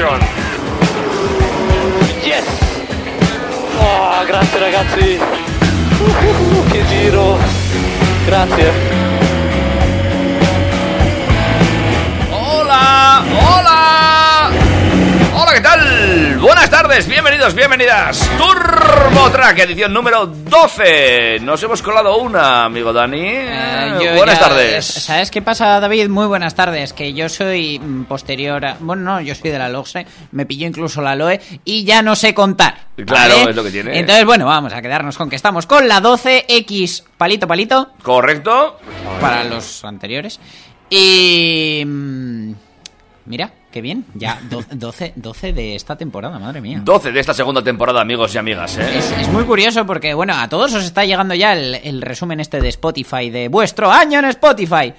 Pole position. Yes! Oh, grazie ragazzi! Uh, che giro! Grazie! ¡Hola! ¡Hola! ¡Hola, qué tal! Buenas tardes, bienvenidos, bienvenidas. Turbo Track, edición número 12. Nos hemos colado una, amigo Dani. Eh, yo buenas ya- tardes. ¿Sabes qué pasa, David? Muy buenas tardes. Que yo soy mm, posterior a... Bueno, no, yo soy de la LOXE. Me pilló incluso la LOE. Y ya no sé contar. Claro, ¿vale? es lo que tiene. Entonces, bueno, vamos a quedarnos con que estamos con la 12X palito palito. ¿Correcto? Para los anteriores. Y... mm, Mira, qué bien. Ya do- 12, 12 de esta temporada, madre mía. 12 de esta segunda temporada, amigos y amigas, ¿eh? Es, es muy curioso porque, bueno, a todos os está llegando ya el, el resumen este de Spotify, de vuestro año en Spotify.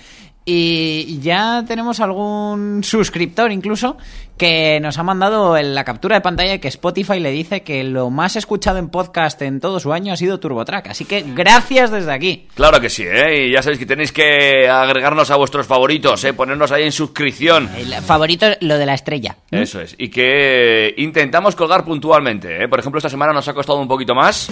Y ya tenemos algún suscriptor incluso que nos ha mandado en la captura de pantalla que Spotify le dice que lo más escuchado en podcast en todo su año ha sido TurboTrack. Así que gracias desde aquí. Claro que sí, ¿eh? Y ya sabéis que tenéis que agregarnos a vuestros favoritos, ¿eh? Ponernos ahí en suscripción. El favorito, lo de la estrella. Eso es. Y que intentamos colgar puntualmente, ¿eh? Por ejemplo, esta semana nos ha costado un poquito más,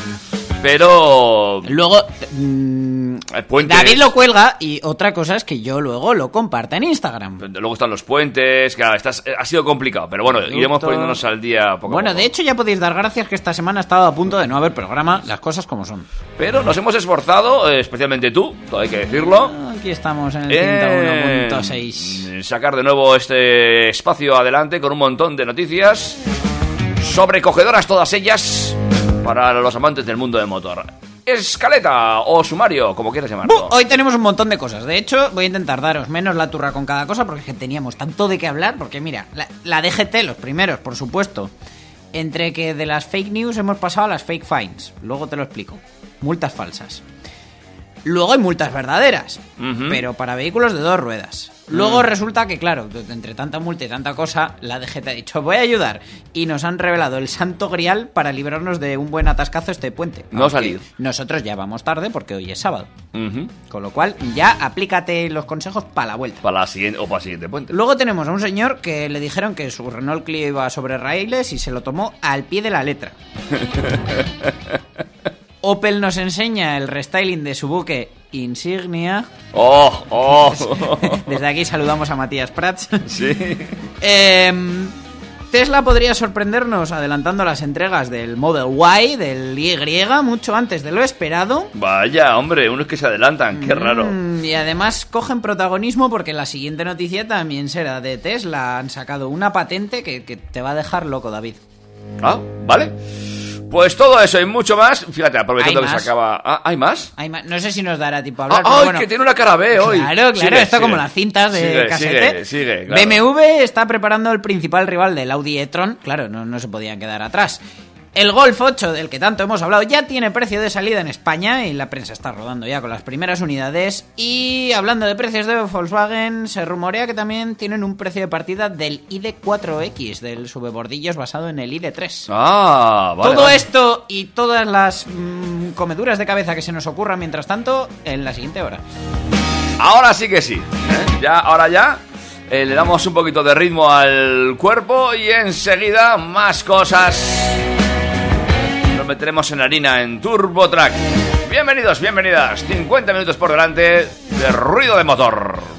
pero... Luego, mm, puente David lo cuelga y otra cosa es que yo luego lo comparta en Instagram. Luego están los puentes, que estás- ha sido complicado, pero bueno, iremos poniéndonos al día poco a Bueno, poco. de hecho ya podéis dar gracias que esta semana ha estado a punto de no haber programa, las cosas como son. Pero nos hemos esforzado, eh, especialmente tú, todo hay que decirlo, Aquí estamos en el 101.6. sacar de nuevo este espacio adelante con un montón de noticias sobrecogedoras todas ellas para los amantes del mundo del motor. Escaleta o sumario, como quieras llamarlo. Hoy tenemos un montón de cosas. De hecho, voy a intentar daros menos la turra con cada cosa porque teníamos tanto de qué hablar. Porque mira, la, la DGT, los primeros, por supuesto. Entre que de las fake news hemos pasado a las fake fines. Luego te lo explico. Multas falsas. Luego hay multas verdaderas, pero para vehículos de dos ruedas. Luego resulta que, claro, entre tanta multa y tanta cosa, la DGT ha dicho, voy a ayudar. Y nos han revelado el santo grial para librarnos de un buen atascazo este puente. No ha Aunque salido. Nosotros ya vamos tarde porque hoy es sábado. Con lo cual, ya aplícate los consejos para la vuelta. Para la siguiente, o para el siguiente puente. Luego tenemos a un señor que le dijeron que su Renault Clio iba sobre raíles y se lo tomó al pie de la letra. Opel nos enseña el restyling de su buque Insignia. ¡Oh! ¡Oh! Desde aquí saludamos a Matías Prats. sí. Em, Tesla podría sorprendernos adelantando las entregas del Model Y, del Y, mucho antes de lo esperado. Vaya, hombre, unos que se adelantan, qué raro. Mm, y además cogen protagonismo porque la siguiente noticia también será de Tesla. Han sacado una patente que, que te va a dejar loco, David. Ah, vale. Pues todo eso y mucho más. Fíjate, aprovechando que se más. acaba. Ah, ¿hay más? Hay ma- no sé si nos dará tiempo a Ah, hablar. ¡Ay, pero bueno. que tiene una cara B hoy! Claro, claro, Sigue, esto sigue. como las cintas de Sigue, casete. Sigue, sigue, claro. BMW está preparando el principal rival del Audi e-tron. Claro, no, no se podían quedar atrás. El Golf 8, del que tanto hemos hablado, ya tiene precio de salida en España y la prensa está rodando ya con las primeras unidades. Y hablando de precios de Volkswagen, se rumorea que también tienen un precio de partida del ID4X, del subebordillos basado en el ID3. Ah, vale. Todo vale. esto y todas las mm, comeduras de cabeza que se nos ocurran mientras tanto en la siguiente hora. Ahora sí que sí. ¿eh? Ya, ahora ya. eh, le damos un poquito de ritmo al cuerpo y enseguida más cosas. Meteremos en harina en Turbo Track. Bienvenidos, bienvenidas. 50 minutos por delante de ruido de motor.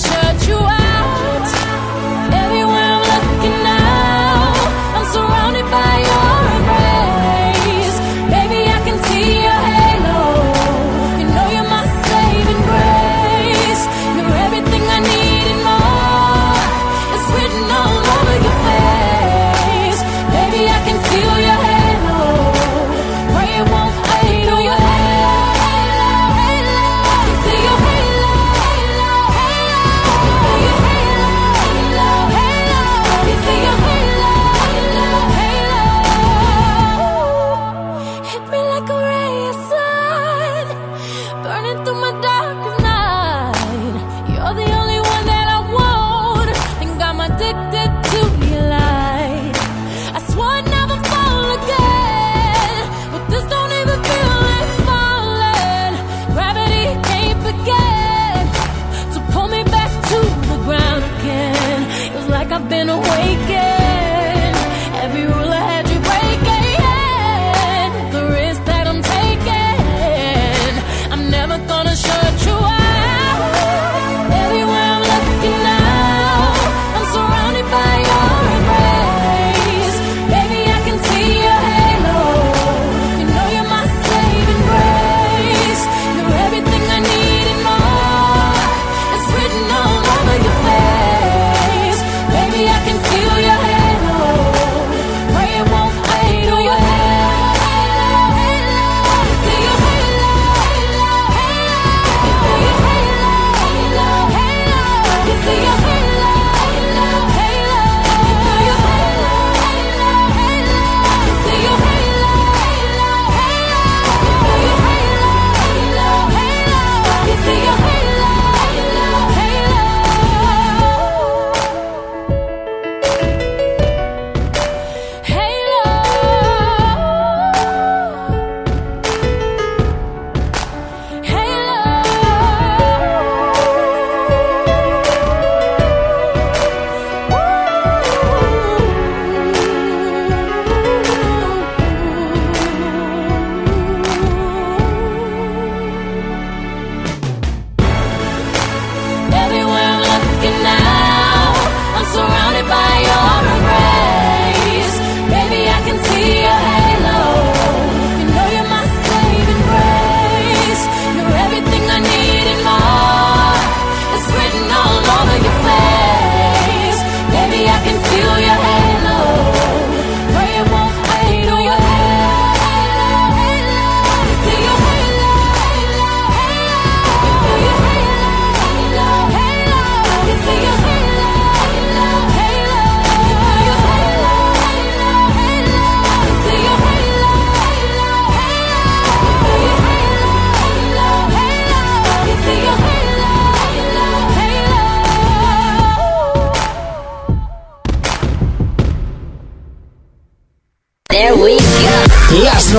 answer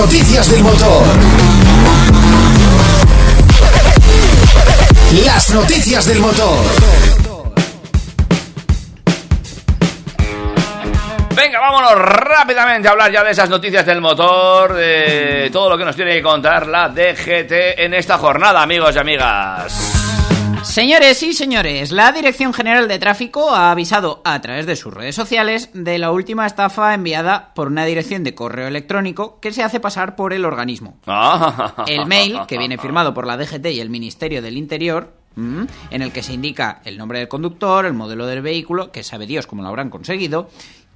noticias del motor. Las noticias del motor. Venga, vámonos rápidamente a hablar ya de esas noticias del motor, de todo lo que nos tiene que contar la DGT en esta jornada, amigos y amigas. Señores y señores, la Dirección General de Tráfico ha avisado a través de sus redes sociales de la última estafa enviada por una dirección de correo electrónico que se hace pasar por el organismo. Ah. El mail, que viene firmado por la DGT y el Ministerio del Interior, mm, en el que se indica el nombre del conductor, el modelo del vehículo, que sabe Dios cómo lo habrán conseguido,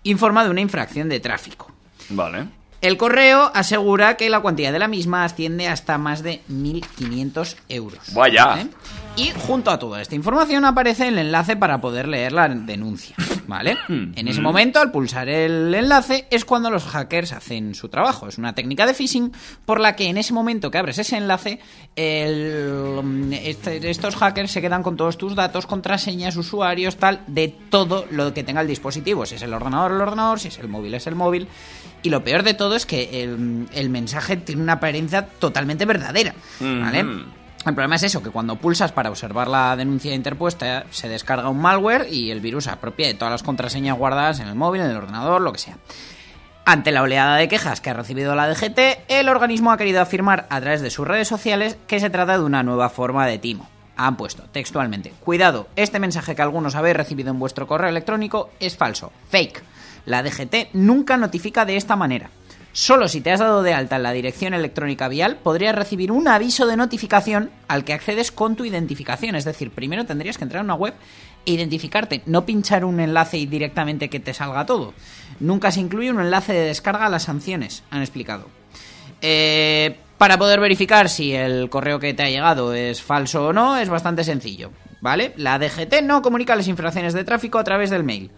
informa de una infracción de tráfico. Vale. El correo asegura que la cuantía de la misma asciende hasta más de 1.500 euros. Vaya. ¿Eh? Y junto a toda esta información aparece el enlace para poder leer la denuncia. ¿Vale? En ese momento, al pulsar el enlace, es cuando los hackers hacen su trabajo. Es una técnica de phishing por la que en ese momento que abres ese enlace, el- este- estos hackers se quedan con todos tus datos, contraseñas, usuarios, tal, de todo lo que tenga el dispositivo. Si es el ordenador, el ordenador, si es el móvil, es el móvil. Y lo peor de todo es que el, el mensaje tiene una apariencia totalmente verdadera. ¿Vale? Ujú. El problema es eso, que cuando pulsas para observar la denuncia interpuesta, se descarga un malware y el virus apropia de todas las contraseñas guardadas en el móvil, en el ordenador, lo que sea. Ante la oleada de quejas que ha recibido la DGT, el organismo ha querido afirmar a través de sus redes sociales que se trata de una nueva forma de timo. Han puesto textualmente, cuidado, este mensaje que algunos habéis recibido en vuestro correo electrónico es falso, fake. La DGT nunca notifica de esta manera. Solo si te has dado de alta en la dirección electrónica vial podrías recibir un aviso de notificación al que accedes con tu identificación. Es decir, primero tendrías que entrar a una web e identificarte, no pinchar un enlace y directamente que te salga todo. Nunca se incluye un enlace de descarga a las sanciones, han explicado. Eh, para poder verificar si el correo que te ha llegado es falso o no, es bastante sencillo, ¿vale? La DGT no comunica las infracciones de tráfico a través del mail.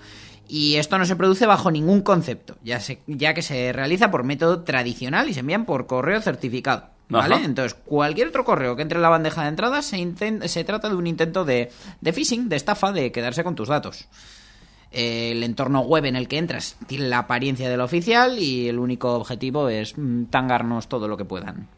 Y esto no se produce bajo ningún concepto, ya, se- ya que se realiza por método tradicional y se envían por correo certificado. ¿Vale? Ajá. Entonces, cualquier otro correo que entre en la bandeja de entrada se, se trata de un intento de, de phishing, de estafa, de quedarse con tus datos. El entorno web en el que entras tiene la apariencia del oficial y el único objetivo es mm, tangarnos todo lo que puedan.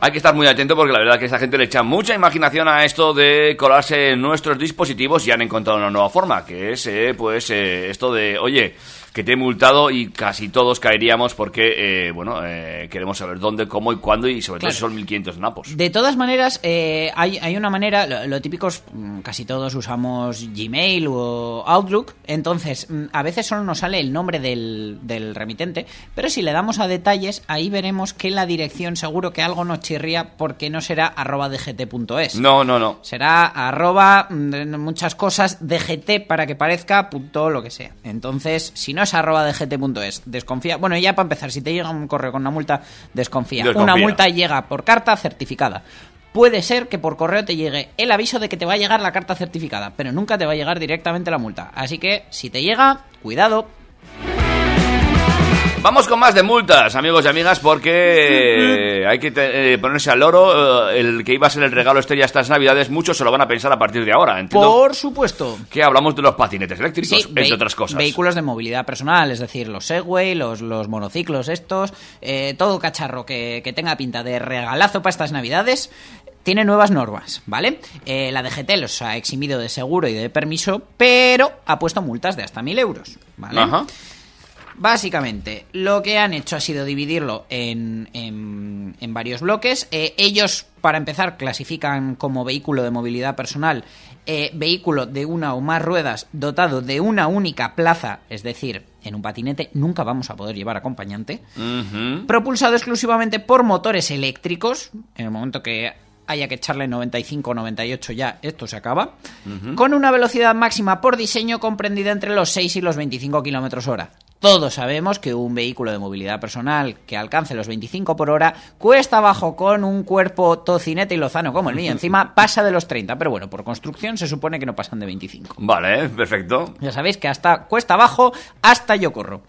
Hay que estar muy atento porque la verdad que esta gente le echa mucha imaginación a esto de colarse en nuestros dispositivos y han encontrado una nueva forma, que es eh, pues eh, esto de, oye, que te he multado y casi todos caeríamos porque, eh, bueno, eh, queremos saber dónde, cómo y cuándo y sobre todo Claro. si son 1500 napos. De todas maneras, eh, hay, hay una manera, lo, lo típico es, mm, casi todos usamos Gmail o Outlook, entonces mm, a veces solo nos sale el nombre del, del remitente, pero si le damos a detalles, ahí veremos que la dirección seguro que algo nos chirría porque no será arroba dgt.es. No, no, no. Será arroba mm, muchas cosas dgt para que parezca punto lo que sea. Entonces, si no es arroba dgt.es, desconfía. Bueno, ya para empezar, si te llega un correo con una multa, desconfía. Desconfía. Una multa llega por carta certificada. Puede ser que por correo te llegue el aviso de que te va a llegar la carta certificada, pero nunca te va a llegar directamente la multa. Así que, si te llega, cuidado. Vamos con más de multas, amigos y amigas, porque hay que te- eh, ponerse al loro. eh, el que iba a ser el regalo estrella estas navidades, muchos se lo van a pensar a partir de ahora. Entiendo Por supuesto. que hablamos de los patinetes eléctricos, Sí, entre otras cosas. Vehículos de movilidad personal, es decir, los Segway, los, los monociclos estos, eh, todo cacharro que, que tenga pinta de regalazo para estas navidades. Tiene nuevas normas, ¿vale? Eh, la DGT los ha eximido de seguro y de permiso, pero ha puesto multas de hasta 1.000 euros, ¿vale? Ajá. Básicamente, lo que han hecho ha sido dividirlo en, en- en varios bloques. Eh, ellos, para empezar, clasifican como vehículo de movilidad personal eh, vehículo de una o más ruedas dotado de una única plaza, es decir, en un patinete nunca vamos a poder llevar acompañante, propulsado exclusivamente por motores eléctricos, en el momento que haya que echarle 95 o 98 ya, esto se acaba, con una velocidad máxima por diseño comprendida entre los 6 y los 25 kilómetros hora. Todos sabemos que un vehículo de movilidad personal que alcance los 25 por hora cuesta abajo con un cuerpo tocinete y lozano como el mío. Encima pasa de los 30, pero bueno, por construcción se supone que no pasan de 25. Vale, perfecto. Ya sabéis que hasta cuesta abajo, hasta yo corro.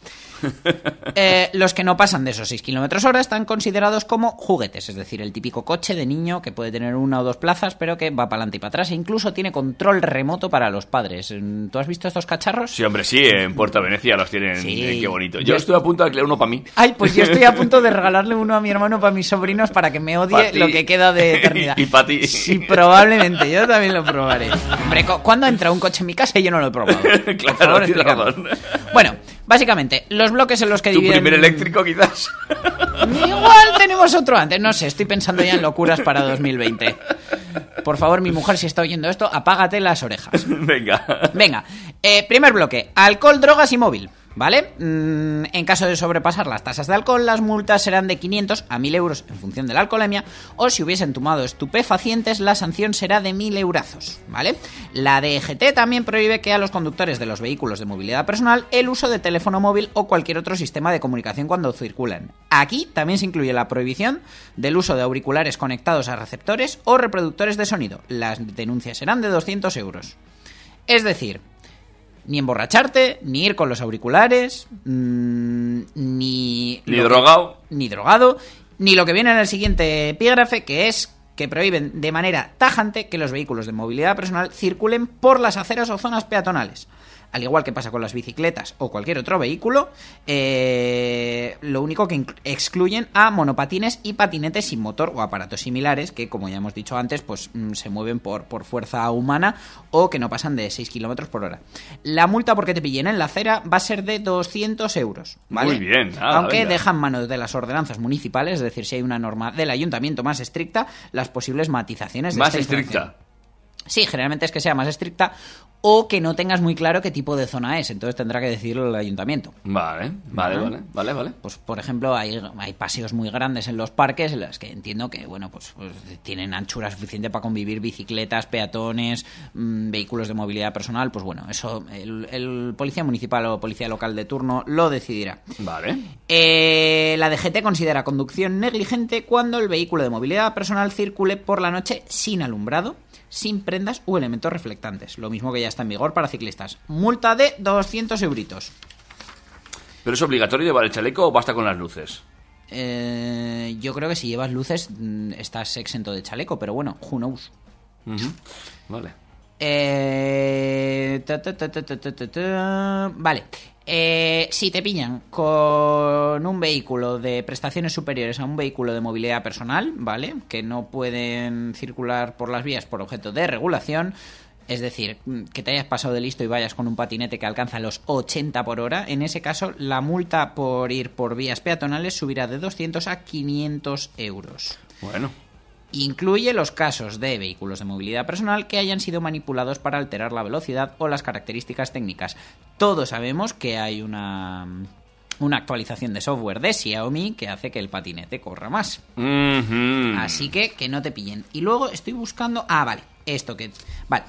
Eh, los que no pasan de esos 6 kilómetros hora están considerados como juguetes, es decir, el típico coche de niño que puede tener una o dos plazas, pero que va para adelante y para atrás, e incluso tiene control remoto para los padres. ¿Tú has visto estos cacharros? Sí, hombre, sí, en Puerto Venecia los tienen. Sí. eh, qué bonito. Yo Yo- estoy a punto de alquilar uno para mí. Ay, pues yo estoy a punto de regalarle uno a mi hermano para mis sobrinos para que me odie lo que queda de eternidad. Y pa' ti. Sí, probablemente, yo también lo probaré. Hombre, cu- ¿cuándo entra un coche en mi casa y yo no lo he probado? Por Claro, favor, razón. Bueno, básicamente, los bloques en los que Tu dividen... primer eléctrico, quizás. Igual tenemos otro antes, no sé, estoy pensando ya en locuras para 2020. Por favor, mi mujer, si está oyendo esto, apágate las orejas. Venga. Venga, eh, primer bloque, alcohol, drogas y móvil. ¿Vale? Mm, en caso de sobrepasar las tasas de alcohol, las multas serán de 500 a 1000 euros en función de la alcoholemia, o si hubiesen tomado estupefacientes, la sanción será de 1000 eurazos. ¿Vale? La DGT también prohíbe que a los conductores de los vehículos de movilidad personal el uso de teléfono móvil o cualquier otro sistema de comunicación cuando circulan. Aquí también se incluye la prohibición del uso de auriculares conectados a receptores o reproductores de sonido. Las denuncias serán de 200 euros. Es decir, Ni emborracharte, ni ir con los auriculares, mm, ni... Ni que- drogado. Ni drogado, ni lo que viene en el siguiente epígrafe, que es que prohíben de manera tajante que los vehículos de movilidad personal circulen por las aceras o zonas peatonales. Al igual que pasa con las bicicletas o cualquier otro vehículo, eh, lo único que excluyen a monopatines y patinetes sin motor o aparatos similares que, como ya hemos dicho antes, pues mm, se mueven por, por fuerza humana o que no pasan de 6 kilómetros por hora. La multa porque te pillen en la acera va a ser de 200 euros. ¿vale? Muy bien, nada, Aunque venga. dejan mano de las ordenanzas municipales, es decir, si hay una norma del ayuntamiento más estricta, las posibles matizaciones de Más esta estricta. Sí, generalmente es que sea más estricta o que no tengas muy claro qué tipo de zona es, entonces tendrá que decirlo el ayuntamiento. Vale, vale, vale, vale, vale. Pues, por ejemplo, hay, hay paseos muy grandes en los parques en los que entiendo que, bueno, pues, pues, tienen anchura suficiente para convivir bicicletas, peatones, mm, vehículos de movilidad personal. Pues bueno, eso el, el policía municipal o policía local de turno lo decidirá. Vale. Eh, la DGT considera conducción negligente cuando el vehículo de movilidad personal circule por la noche sin alumbrado, sin prendas u elementos reflectantes. Lo mismo que ya está en vigor para ciclistas. Multa de 200 euritos. ¿Pero es obligatorio llevar el chaleco o basta con las luces? Eh, yo creo que si llevas luces mm, estás exento de chaleco, pero bueno, who knows. Vale. Eh, vale. Eh, si te pillan con un vehículo de prestaciones superiores a un vehículo de movilidad personal, ¿vale? Que no pueden circular por las vías por objeto de regulación, es decir, que te hayas pasado de listo y vayas con un patinete que alcanza los 80 por hora, en ese caso la multa por ir por vías peatonales subirá de 200 a 500 euros. Bueno. Incluye los casos de vehículos de movilidad personal que hayan sido manipulados para alterar la velocidad o las características técnicas. Todos sabemos que hay una, una actualización de software de Xiaomi que hace que el patinete corra más. Así que que no te pillen. Y luego estoy buscando... Ah, vale. Esto que... Vale.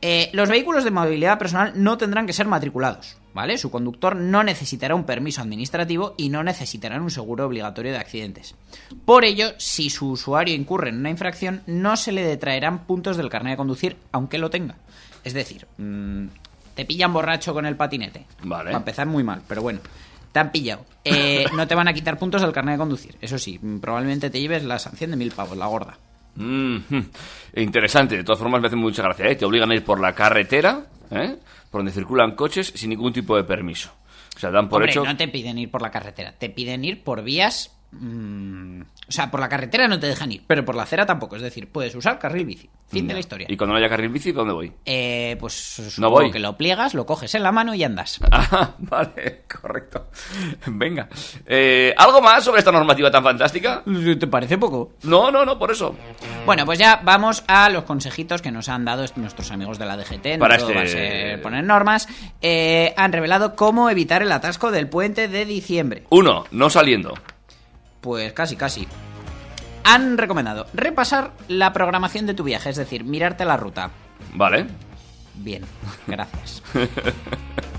Eh, los vehículos de movilidad personal no tendrán que ser matriculados, ¿vale? Su conductor no necesitará un permiso administrativo y no necesitarán un seguro obligatorio de accidentes. Por ello, si su usuario incurre en una infracción, no se le detraerán puntos del carnet de conducir, aunque lo tenga. Es decir, mm, te pillan borracho con el patinete. Vale. Va a empezar muy mal, pero bueno. Te han pillado. Eh, no te van a quitar puntos del carnet de conducir. Eso sí, mm, probablemente te lleves la sanción de mil pavos, la gorda. Mhm. Interesante, de todas formas me hace mucha gracia, ¿eh? Te obligan a ir por la carretera, ¿eh? Por donde circulan coches sin ningún tipo de permiso. O sea, dan por Hombre, hecho... no te piden ir por la carretera, te piden ir por vías. Mm, o sea, por la carretera no te dejan ir, pero por la acera tampoco. Es decir, puedes usar carril bici. Fin de la historia. Y cuando no haya carril bici, ¿para dónde voy? Eh, pues No voy. que lo pliegas, lo coges en la mano y andas. Ah, vale, correcto. Venga. Eh, ¿Algo más sobre esta normativa tan fantástica? ¿Te parece poco? No, no, no, por eso. Bueno, pues ya vamos a los consejitos que nos han dado est- nuestros amigos de la DGT. No Para todo este- va a ser poner normas. Eh, han revelado cómo evitar el atasco del puente de diciembre. Uno, no saliendo. Pues casi, casi. Han recomendado repasar la programación de tu viaje, es decir, mirarte la ruta. Vale. Bien, gracias.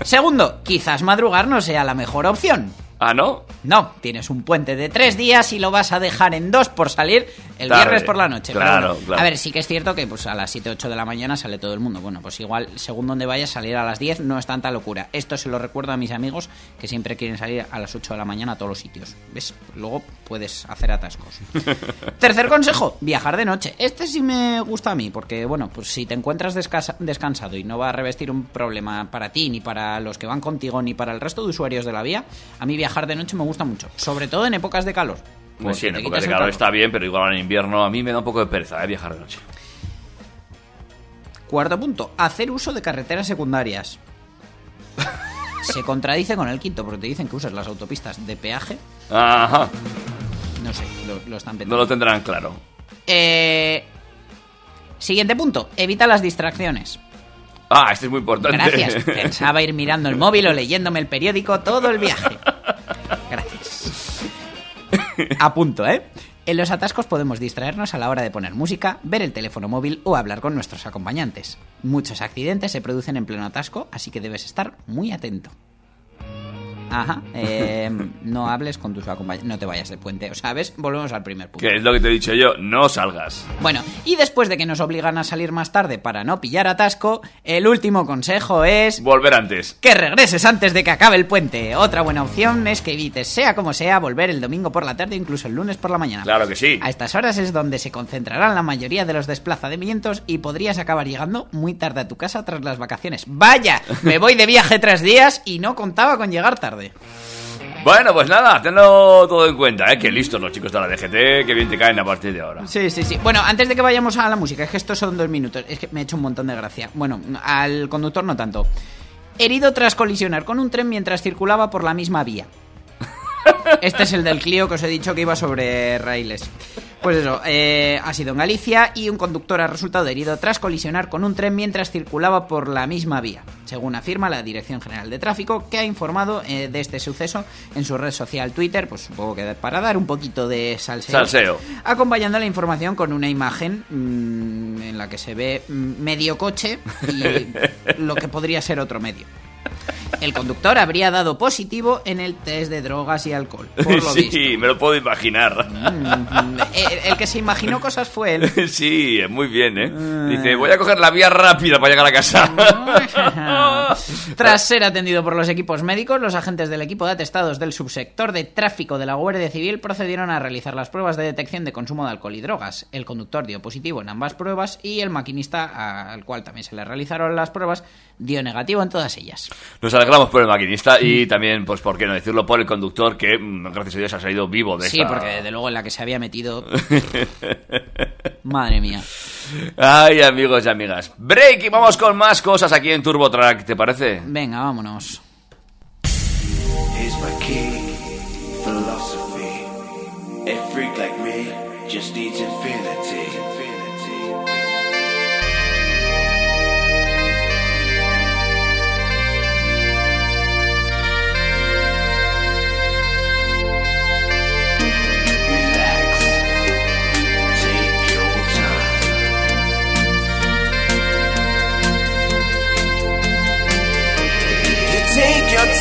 Segundo, quizás madrugar no sea la mejor opción. Ah, ¿no? No, tienes un puente de tres días y lo vas a dejar en dos por salir el Tarde. viernes por la noche. Claro, bueno, claro. A ver, sí que es cierto que pues a las 7, 8 de la mañana sale todo el mundo. Bueno, pues igual, según donde vayas, salir a las 10 no es tanta locura. Esto se lo recuerdo a mis amigos que siempre quieren salir a las 8 de la mañana a todos los sitios. ¿Ves? Luego puedes hacer atascos. Tercer consejo, viajar de noche. Este sí me gusta a mí, porque bueno, pues si te encuentras descansado y no va a revestir un problema para ti, ni para los que van contigo, ni para el resto de usuarios de la vía, a mí viajar de noche me gusta mucho, sobre todo en épocas de calor. Pues sí, en Porque te época quitas de calor está bien, pero igual en invierno a mí me da un poco de pereza, ¿eh? Viajar de noche. Cuarto punto, hacer uso de carreteras secundarias. Se contradice con el quinto, porque te dicen que usas las autopistas de peaje. Ajá. No sé, lo, lo están No pensando. lo tendrán claro. Eh, siguiente punto, evita las distracciones. Ah, este es muy importante. Gracias. Pensaba ir mirando el móvil o leyéndome el periódico todo el viaje. A punto, ¿eh? En los atascos podemos distraernos a la hora de poner música, ver el teléfono móvil o hablar con nuestros acompañantes. Muchos accidentes se producen en pleno atasco, así que debes estar muy atento. Ajá. eh, no hables con tus acompañantes. No te vayas de puente. O sabes, volvemos al primer punto. Que es lo que te he dicho yo, no salgas. Bueno, y después de que nos obligan a salir más tarde para no pillar atasco, el último consejo es Volver antes. que regreses antes de que acabe el puente. Otra buena opción es que evites, sea como sea, volver el domingo por la tarde, incluso el lunes por la mañana. Claro que sí. A estas horas es donde se concentrarán la mayoría de los desplazamientos y podrías acabar llegando muy tarde a tu casa tras las vacaciones. ¡Vaya! Me voy de viaje tres días y no contaba con llegar tarde. Bueno, pues nada, tenlo todo en cuenta, ¿eh? Que listos los chicos de la DGT, que bien te caen a partir de ahora. Sí, sí, sí. Bueno, antes de que vayamos a la música, es que estos son dos minutos. Es que me ha hecho un montón de gracia. Bueno, al conductor no tanto. Herido tras colisionar con un tren mientras circulaba por la misma vía. Este es el del Clio que os he dicho que iba sobre raíles. Pues eso, eh, ha sido en Galicia y un conductor ha resultado herido tras colisionar con un tren mientras circulaba por la misma vía, según afirma la Dirección General de Tráfico, que ha informado eh, de este suceso en su red social Twitter, pues supongo que para dar un poquito de salseo, Salseo. acompañando la información con una imagen mm, en la que se ve mm, medio coche y lo que podría ser otro medio. El conductor habría dado positivo en el test de drogas y alcohol, por lo sí, visto. me lo puedo imaginar. Mm, eh, el que se imaginó cosas fue él. sí, muy bien, ¿eh? Dice, voy a coger la vía rápida para llegar a casa. Tras ser atendido por los equipos médicos, los agentes del equipo de atestados del subsector de tráfico de la Guardia Civil procedieron a realizar las pruebas de detección de consumo de alcohol y drogas. El conductor dio positivo en ambas pruebas y el maquinista, al cual también se le realizaron las pruebas, dio negativo en todas ellas. Nos alegramos por el maquinista y también, pues, por qué no decirlo, por el conductor que, mm, gracias a Dios, ha salido vivo de Sí, esta- porque desde luego en la que se había metido... Madre mía. Ay, amigos y amigas. Break y vamos con más cosas aquí en Turbo Track, ¿te parece? Venga, vámonos. Like me just needs infinity.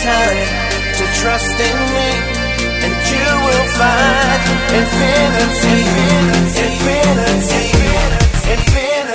Time to trust in me, and you will find infinity, infinity, infinity, infinity,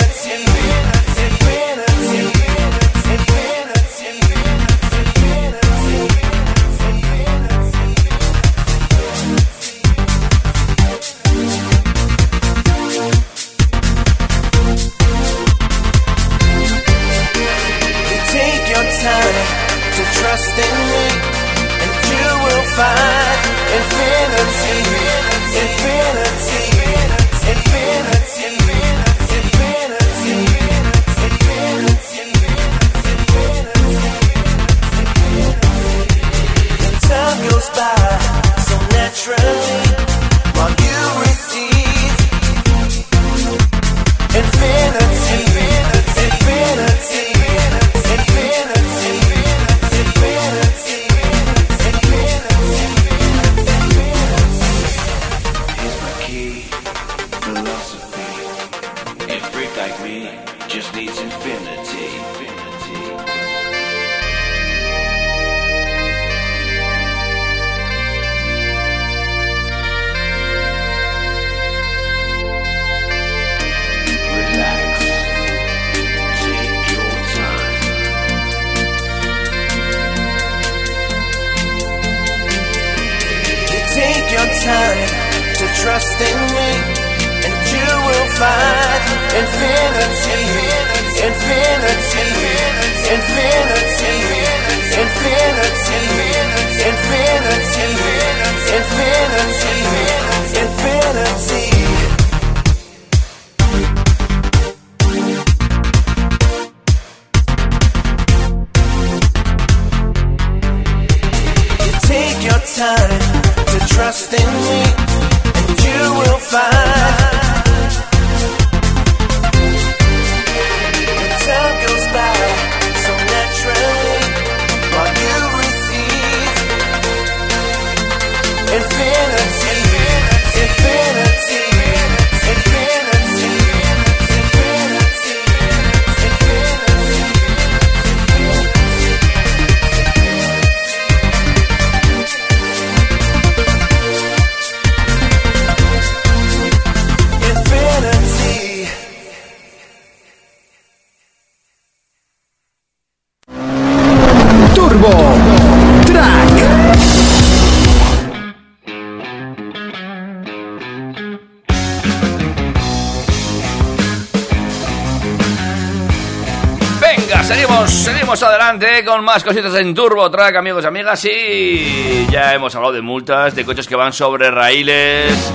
Seguimos adelante con más cositas en Turbo Track, amigos y amigas. Y ya hemos hablado de multas, de coches que van sobre raíles.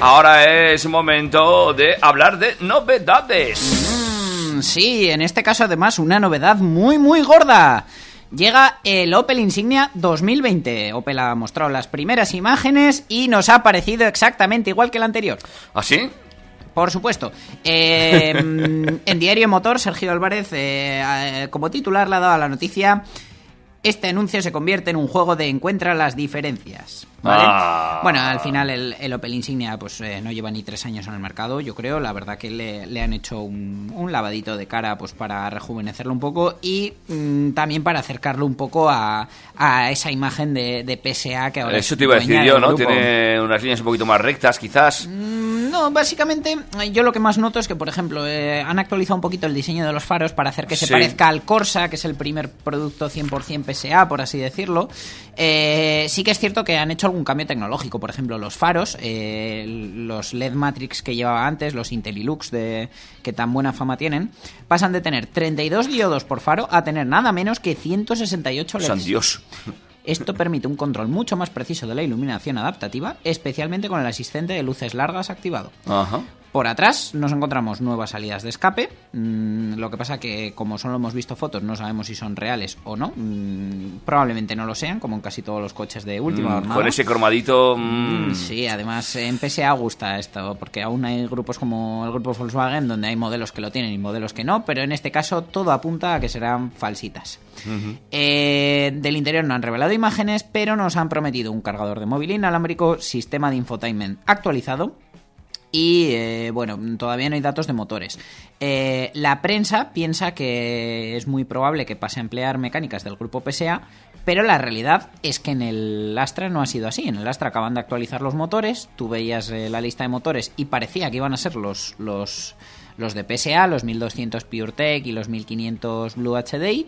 Ahora es momento de hablar de novedades. Mm, sí, en este caso además una novedad muy muy gorda. Llega el Opel Insignia 2020. Opel ha mostrado las primeras imágenes y nos ha parecido exactamente igual que el anterior. ¿Así? Por supuesto. Eh, en Diario Motor, Sergio Álvarez, eh, eh, como titular, le ha dado a la noticia. Este anuncio se convierte en un juego de encuentra las diferencias. ¿vale? Ah. Bueno, al final el, el Opel Insignia pues eh, no lleva ni tres años en el mercado, yo creo. La verdad que le, le han hecho un, un lavadito de cara pues para rejuvenecerlo un poco y mm, también para acercarlo un poco a, a esa imagen de, de PSA que ahora Eso es te iba a decir yo, ¿no? grupo. Tiene unas líneas un poquito más rectas, quizás. Mm, No, básicamente eh, yo lo que más noto es que, por ejemplo, eh, han actualizado un poquito el diseño de los faros para hacer que se Sí. parezca al Corsa, que es el primer producto 100% PSA, por así decirlo. Eh, sí que es cierto que han hecho algún cambio tecnológico, por ejemplo, los faros, eh, los LED Matrix que llevaba antes, los Intellilux de, que tan buena fama tienen, pasan de tener 32 diodos por faro a tener nada menos que 168 LEDs. San Dios. Esto permite un control mucho más preciso de la iluminación adaptativa, especialmente con el asistente de luces largas activado. Ajá. Por atrás nos encontramos nuevas salidas de escape. Mm, lo que pasa que como solo hemos visto fotos no sabemos si son reales o no. Mm, probablemente no lo sean, como en casi todos los coches de última Mm, con ese cromadito. Sí, además en PSA gusta esto, porque aún hay grupos como el grupo Volkswagen donde hay modelos que lo tienen y modelos que no, pero en este caso todo apunta a que serán falsitas. Eh, del interior no han revelado imágenes, pero nos han prometido un cargador de móvil inalámbrico, sistema de infotainment actualizado y eh, bueno, todavía no hay datos de motores. Eh, la prensa piensa que es muy probable que pase a emplear mecánicas del grupo PSA, pero la realidad es que en el Astra no ha sido así. En el Astra acaban de actualizar los motores, tú veías eh, la lista de motores y parecía que iban a ser los, los, los de PSA, los 1200 PureTech y los 1500 Blue HDI.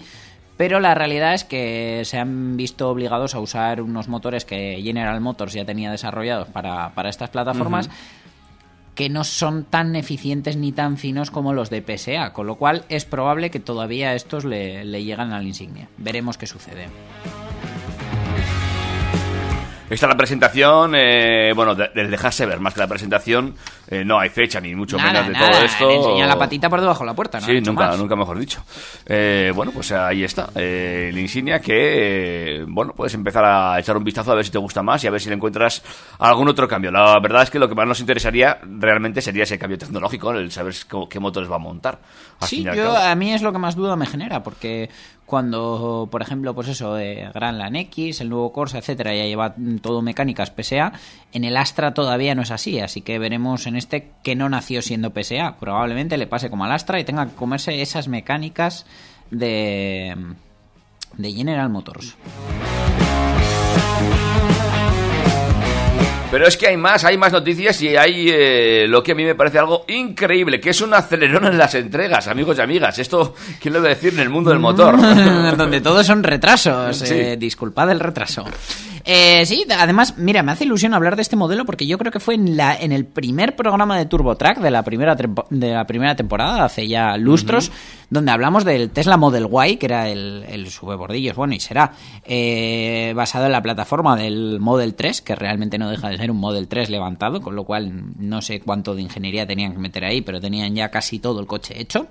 Pero la realidad es que se han visto obligados a usar unos motores que General Motors ya tenía desarrollados para, para estas plataformas que no son tan eficientes ni tan finos como los de PSA, con lo cual es probable que todavía estos le, le llegan al insignia. Veremos qué sucede. Esta es la presentación, eh, bueno, de- del dejarse ver, más que la presentación, eh, no hay fecha ni mucho Nada, menos de nada, todo esto. enseña la patita por debajo de la puerta, ¿no? Sí, nunca, más. nunca mejor dicho. Eh, bueno, pues ahí está, eh, el insignia que, eh, bueno, puedes empezar a echar un vistazo a ver si te gusta más y a ver si le encuentras algún otro cambio. La verdad es que lo que más nos interesaría realmente sería ese cambio tecnológico, el saber cómo- qué motores va a montar. Sí, yo, a mí es lo que más duda me genera, porque cuando, por ejemplo, pues eso, eh, Gran X, el nuevo Corsa, etcétera, ya lleva todo mecánicas PSA, en el Astra todavía no es así, así que veremos en este que no nació siendo PSA. Probablemente le pase como al Astra y tenga que comerse esas mecánicas de, de General Motors. Pero es que hay más, hay más noticias y hay eh, lo que a mí me parece algo increíble, que es un acelerón en las entregas, amigos y amigas. Esto, ¿quién lo debe decir en el mundo del motor? Donde todos son retrasos. Sí. eh, disculpad el retraso. Eh, sí, además, mira, me hace ilusión hablar de este modelo porque yo creo que fue en, la, en el primer programa de TurboTrack de la primera, de la primera temporada, hace ya lustros, donde hablamos del Tesla Model Y, que era el, el subebordillos, bueno, y será eh, basado en la plataforma del Model 3, que realmente no deja de ser un Model 3 levantado, con lo cual no sé cuánto de ingeniería tenían que meter ahí, pero tenían ya casi todo el coche hecho.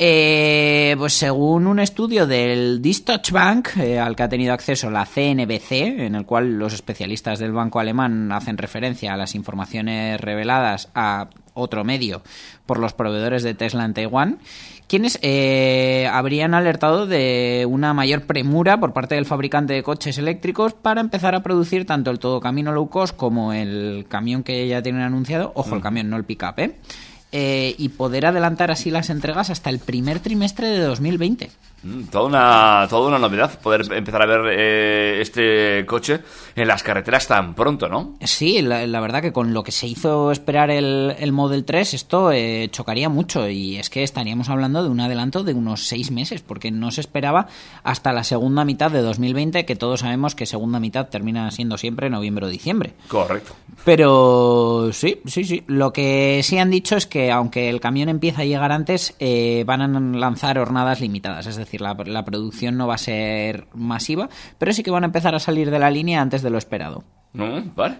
Eh, pues según un estudio del Distoch Bank, eh, al que ha tenido acceso la CNBC, en el cual los especialistas del banco alemán hacen referencia a las informaciones reveladas a otro medio por los proveedores de Tesla en Taiwán, quienes eh, habrían alertado de una mayor premura por parte del fabricante de coches eléctricos para empezar a producir tanto el todo camino low cost como el camión que ya tienen anunciado, ojo, el camión, no el pick-up, ¿eh? Eh, y poder adelantar así las entregas hasta el primer trimestre de 2020. Mm, Toda una, toda una novedad poder empezar a ver eh, este coche en las carreteras tan pronto, ¿no? Sí, la, la verdad que con lo que se hizo esperar el, el Model 3, esto eh, chocaría mucho y es que estaríamos hablando de un adelanto de unos seis meses, porque no se esperaba hasta la segunda mitad de 2020, que todos sabemos que segunda mitad termina siendo siempre noviembre o diciembre. Correcto. Pero sí, sí, sí. Lo que sí han dicho es que aunque el camión empieza a llegar antes, eh, van a lanzar hornadas limitadas. Es decir, decir, la, la producción no va a ser masiva, pero sí que van a empezar a salir de la línea antes de lo esperado. ¿No? Vale.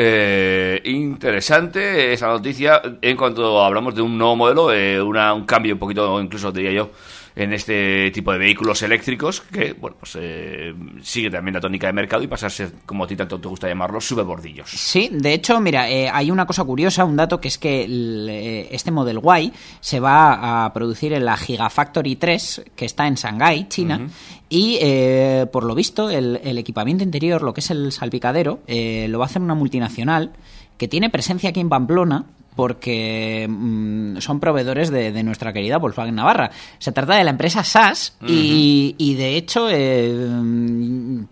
Eh, interesante esa noticia en cuanto hablamos de un nuevo modelo, eh, una- un cambio un poquito, incluso diría yo, en este tipo de vehículos eléctricos que, bueno, pues eh, sigue también la tónica de mercado y pasarse, como a ti tanto te gusta llamarlos, superbordillos. Sí, de hecho, mira, eh, hay una cosa curiosa, un dato que es que el, eh, este Model Y se va a producir en la Gigafactory 3, que está en Shanghái, China, y eh, por lo visto el, el equipamiento interior, lo que es el salpicadero, eh, lo va a hacer una multinacional que tiene presencia aquí en Pamplona porque mm, son proveedores de, de nuestra querida Volkswagen Navarra. Se trata de la empresa SAS y, y, de hecho, eh,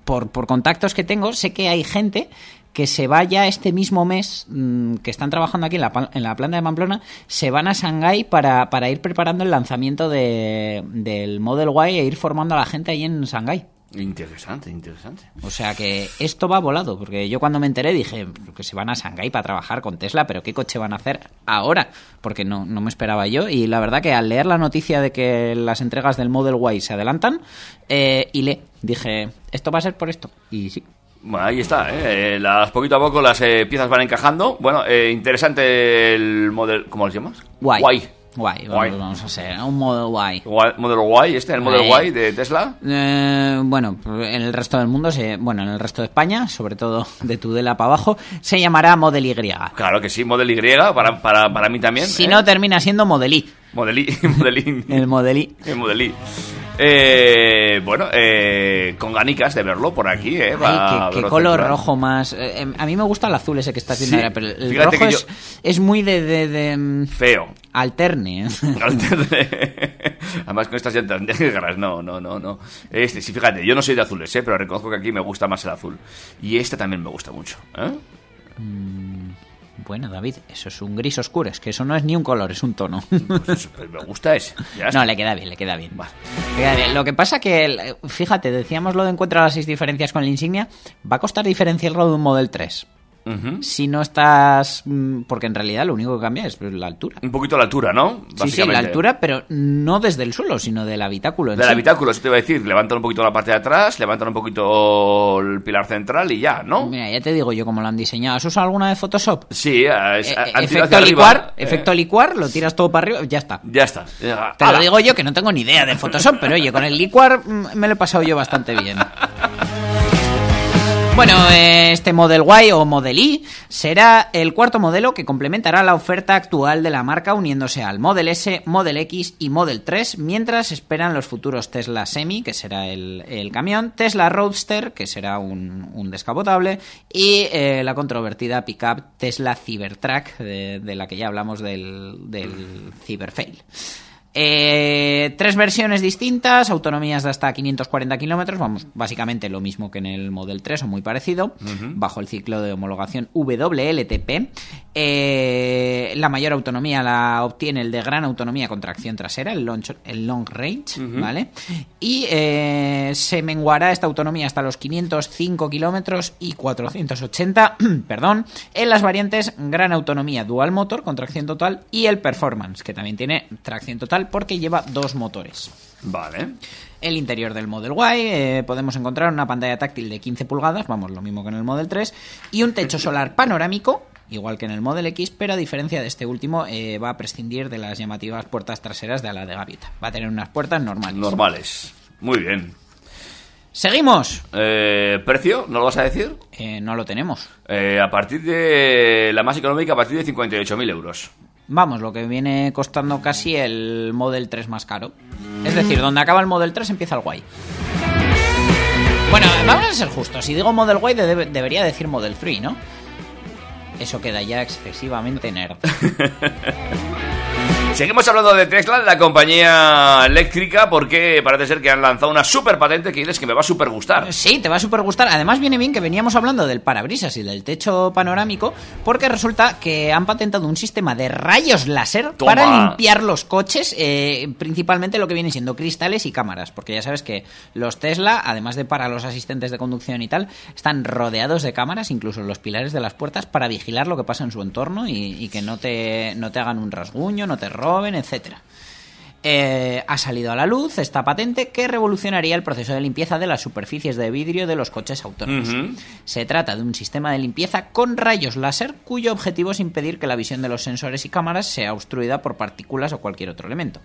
por, por contactos que tengo, sé que hay gente que se vaya este mismo mes, mm, que están trabajando aquí en la, en la planta de Pamplona, se van a Shanghái para, para ir preparando el lanzamiento de- del Model Y e ir formando a la gente ahí en Shanghái. Interesante, interesante. O sea que esto va volado, porque yo cuando me enteré dije que se van a Shanghái para trabajar con Tesla, pero ¿qué coche van a hacer ahora? Porque no, no me esperaba yo. Y la verdad que al leer la noticia de que las entregas del Model Y se adelantan, eh, y le dije, esto va a ser por esto. Y sí. Bueno, ahí está, ¿eh? Eh, las, poquito a poco las eh, piezas van encajando. Bueno, eh, interesante el modelo, ¿cómo lo llamas? Guay. Guay. Guay, Guay. vamos, vamos a hacer un Model Y. Guay- Modelo Y, este, el Modelo Guay. Y de Tesla. Eh, bueno, en el resto del mundo, se, bueno, en el resto de España, sobre todo de Tudela para abajo, se llamará Model Y. Claro que sí, Model Y, para, para, para mí también. Si ¿eh? no, termina siendo Model I. Model I, Modelín. El Model I. El Model I. Eh, bueno, eh, con ganicas de verlo por aquí, ¿eh? Ay, qué, color rojo más. eh, em, a mí me gusta el azul ese que estás viendo Sí, ahora, pero el rojo es, es muy de, de, de, mm, Feo. alterne. Además con estas llantas negras, no, no, no, no. Este, sí, fíjate, yo no soy de azules, ¿eh? pero reconozco que aquí me gusta más el azul. Y este también me gusta mucho. ¿eh? Bueno, David, eso es un gris oscuro, es que eso no es ni un color, es un tono. Pues eso, pues me gusta ese. No, le queda bien, le queda bien. Le queda bien. Lo que pasa que, fíjate, decíamos lo de encuentra las seis diferencias con la insignia, va a costar diferenciarlo de un Model 3. Si no estás... mm, Porque en realidad lo único que cambia es la altura. Un poquito la altura, ¿no? Sí, sí, la altura, pero no desde el suelo, sino del habitáculo. en Del sí. habitáculo, eso te iba a decir. Levantan un poquito la parte de atrás, levantan un poquito el pilar central y ya, ¿no? Mira, ya te digo yo cómo lo han diseñado. ¿Has usado alguna de Photoshop? Sí, es, Eh, eh, tirado efecto arriba, licuar, ¿eh? efecto licuar, lo tiras todo para arriba, ya está. Ya está. Ya, Te lo digo yo que no tengo ni idea de Photoshop, pero oye, con el licuar mm, me lo he pasado yo bastante bien. Bueno, este Model Y o Model I será el cuarto modelo que complementará la oferta actual de la marca uniéndose al Model S, Model X y Model 3, mientras esperan los futuros Tesla Semi, que será el, camión, Tesla Roadster, que será un, un descapotable, y eh, la controvertida pickup Tesla Cybertruck, de, de la que ya hablamos del, del Cyberfail. Eh, tres versiones distintas, autonomías de hasta 540 kilómetros, vamos, básicamente lo mismo que en el Model 3 o muy parecido, bajo el ciclo de homologación WLTP. Eh, la mayor autonomía la obtiene el de gran autonomía con tracción trasera, el long, el long range, ¿vale? Y eh, se menguará esta autonomía hasta los 505 kilómetros y 480, perdón, en las variantes gran autonomía dual motor con tracción total y el performance, que también tiene tracción total porque lleva dos motores. Vale. El interior del Model Y eh, podemos encontrar una pantalla táctil de 15 pulgadas, vamos, lo mismo que en el Model 3, y un techo solar panorámico, igual que en el Model X, pero a diferencia de este último, eh, va a prescindir de las llamativas puertas traseras de ala de gaviota. Va a tener unas puertas normales. Normales. Muy bien. Seguimos. Eh, ¿Precio? ¿No lo vas a decir? Eh, no lo tenemos. A partir de la más económica, a partir de 58.000 euros. Vamos, lo que viene costando casi el Model 3 más caro. Es decir, donde acaba el Model 3 empieza el Y. Bueno, vamos a ser justos. Si digo Model Y, de- debería decir Model 3, ¿no? Eso queda ya excesivamente nerd. Seguimos hablando de Tesla, de la compañía eléctrica, porque parece ser que han lanzado una super patente que dices que me va a super gustar. Sí, te va a super gustar. Además viene bien que veníamos hablando del parabrisas y del techo panorámico, porque resulta que han patentado un sistema de rayos láser Toma. para limpiar los coches, eh, principalmente lo que viene siendo cristales y cámaras, porque ya sabes que los Tesla, además de para los asistentes de conducción y tal, están rodeados de cámaras, incluso en los pilares de las puertas, para vigilar lo que pasa en su entorno y, y que no te, no te hagan un rasguño, no te roben, etcétera. Eh, ha salido a la luz esta patente que revolucionaría el proceso de limpieza de las superficies de vidrio de los coches autónomos. Se trata de un sistema de limpieza con rayos láser cuyo objetivo es impedir que la visión de los sensores y cámaras sea obstruida por partículas o cualquier otro elemento.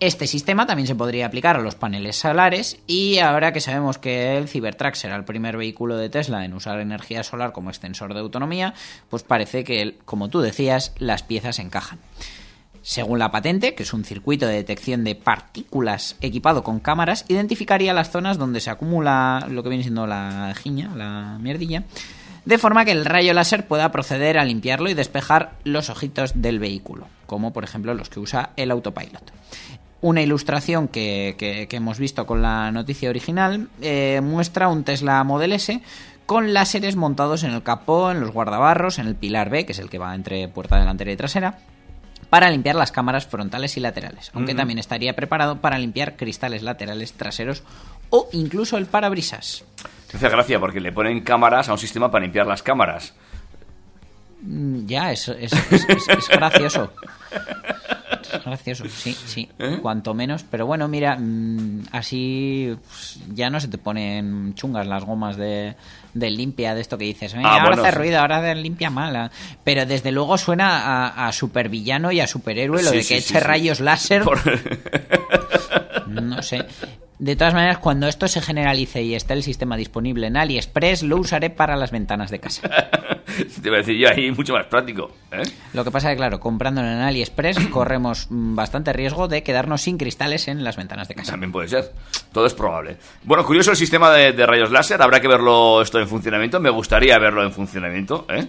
Este sistema también se podría aplicar a los paneles solares y ahora que sabemos que el Cybertruck será el primer vehículo de Tesla en usar energía solar como extensor de autonomía, pues parece que, como tú decías, las piezas encajan. Según la patente, que es un circuito de detección de partículas equipado con cámaras, identificaría las zonas donde se acumula lo que viene siendo la jiña, la mierdilla, de forma que el rayo láser pueda proceder a limpiarlo y despejar los ojitos del vehículo, como por ejemplo los que usa el autopilot. Una ilustración que hemos visto con la noticia original eh, muestra un Tesla Model S con láseres montados en el capó, en los guardabarros, en el pilar B, que es el que va entre puerta delantera y trasera, para limpiar las cámaras frontales y laterales, aunque también estaría preparado para limpiar cristales laterales traseros o incluso el parabrisas. Te hace gracia porque le ponen cámaras a un sistema para limpiar las cámaras. Mm, Ya, es, es- es- es- es gracioso. Es gracioso, sí, sí. ¿Eh? Cuanto menos. Pero bueno, mira, mm, así pues, ya no se te ponen chungas las gomas de, de limpia, de esto que dices. "Eh, Ah, ahora bueno, hace sí. ruido, ahora hace limpia mala. Pero desde luego suena a, a supervillano y a superhéroe lo de que sí, eche rayos láser. Por- No sé. De todas maneras, cuando esto se generalice y esté el sistema disponible en AliExpress, lo usaré para las ventanas de casa. Te iba a decir yo ahí mucho más práctico. ¿eh? Lo que pasa es que, claro, comprándolo en AliExpress corremos mm, bastante riesgo de quedarnos sin cristales en las ventanas de casa. También puede ser. Todo es probable. Bueno, curioso el sistema de, de rayos láser. Habrá que verlo esto en funcionamiento. Me gustaría verlo en funcionamiento. ¿eh?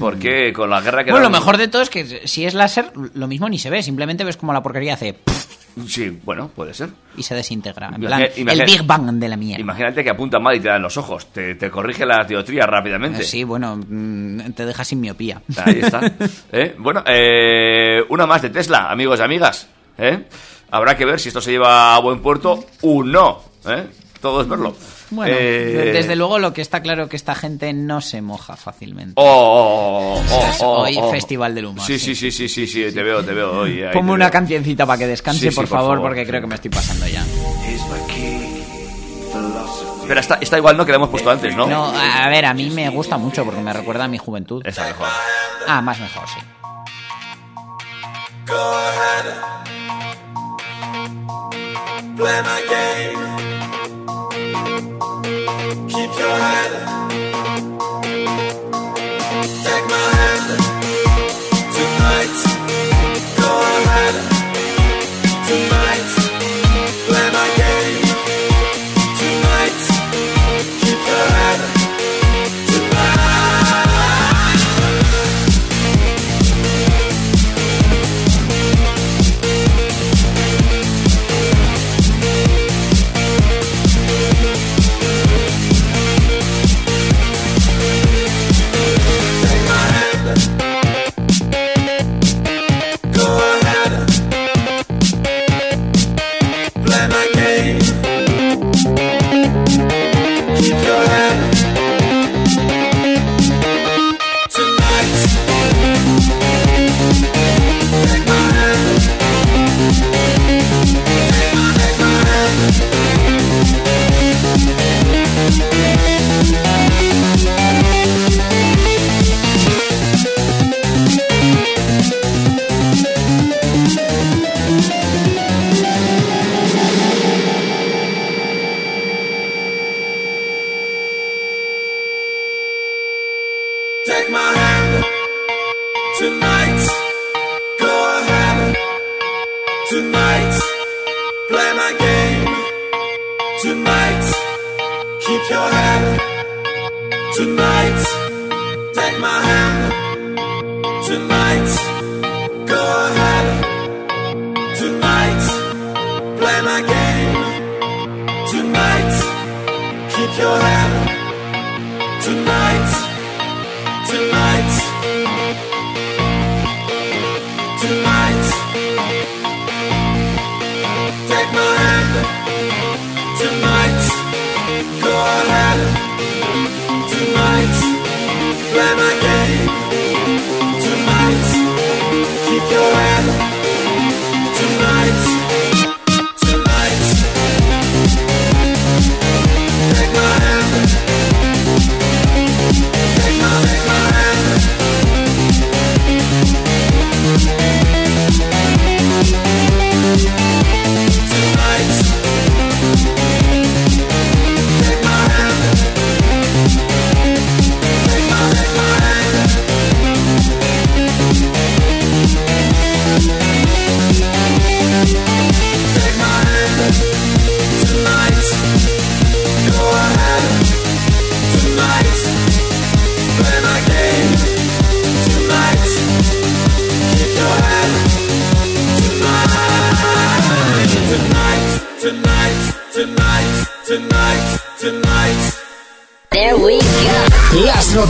Porque con la guerra que Bueno, lo mejor de todo es que si es láser, lo mismo ni se ve, simplemente ves como la porquería hace pff Sí, bueno, puede ser. y se desintegra. En plan, el Big Bang de la mierda. Imagínate que apunta mal y te dan los ojos. Te, te corrige la dioptría rápidamente. Eh, Sí, bueno, mm, te deja sin miopía. Ahí está. ¿Eh? Bueno, eh, una más de Tesla, amigos y amigas. ¿eh? Habrá que ver si esto se lleva a buen puerto o no. Todo es verlo. Bueno, Eh, desde luego lo que está claro que esta gente no se moja fácilmente. Oh, oh, oh, oh, Es oh, hoy. Festival del Humor, Sí, sí, sí. sí, sí, sí, sí, te veo, te veo hoy. Ponme te una veo. cancioncita para que descanse, Sí, sí, por, por favor, favor, porque creo que me estoy pasando ya. Pero está, está igual, ¿no? Que la hemos puesto antes, ¿no? No, a ver, a mí me gusta mucho porque me recuerda a mi juventud. Esa mejor. Ah, más mejor, sí. Play my game. Keep your head. Take my hand. Tonight. Go ahead. Tonight. Tonight. Go ahead tonight. Play my game tonight. Keep your head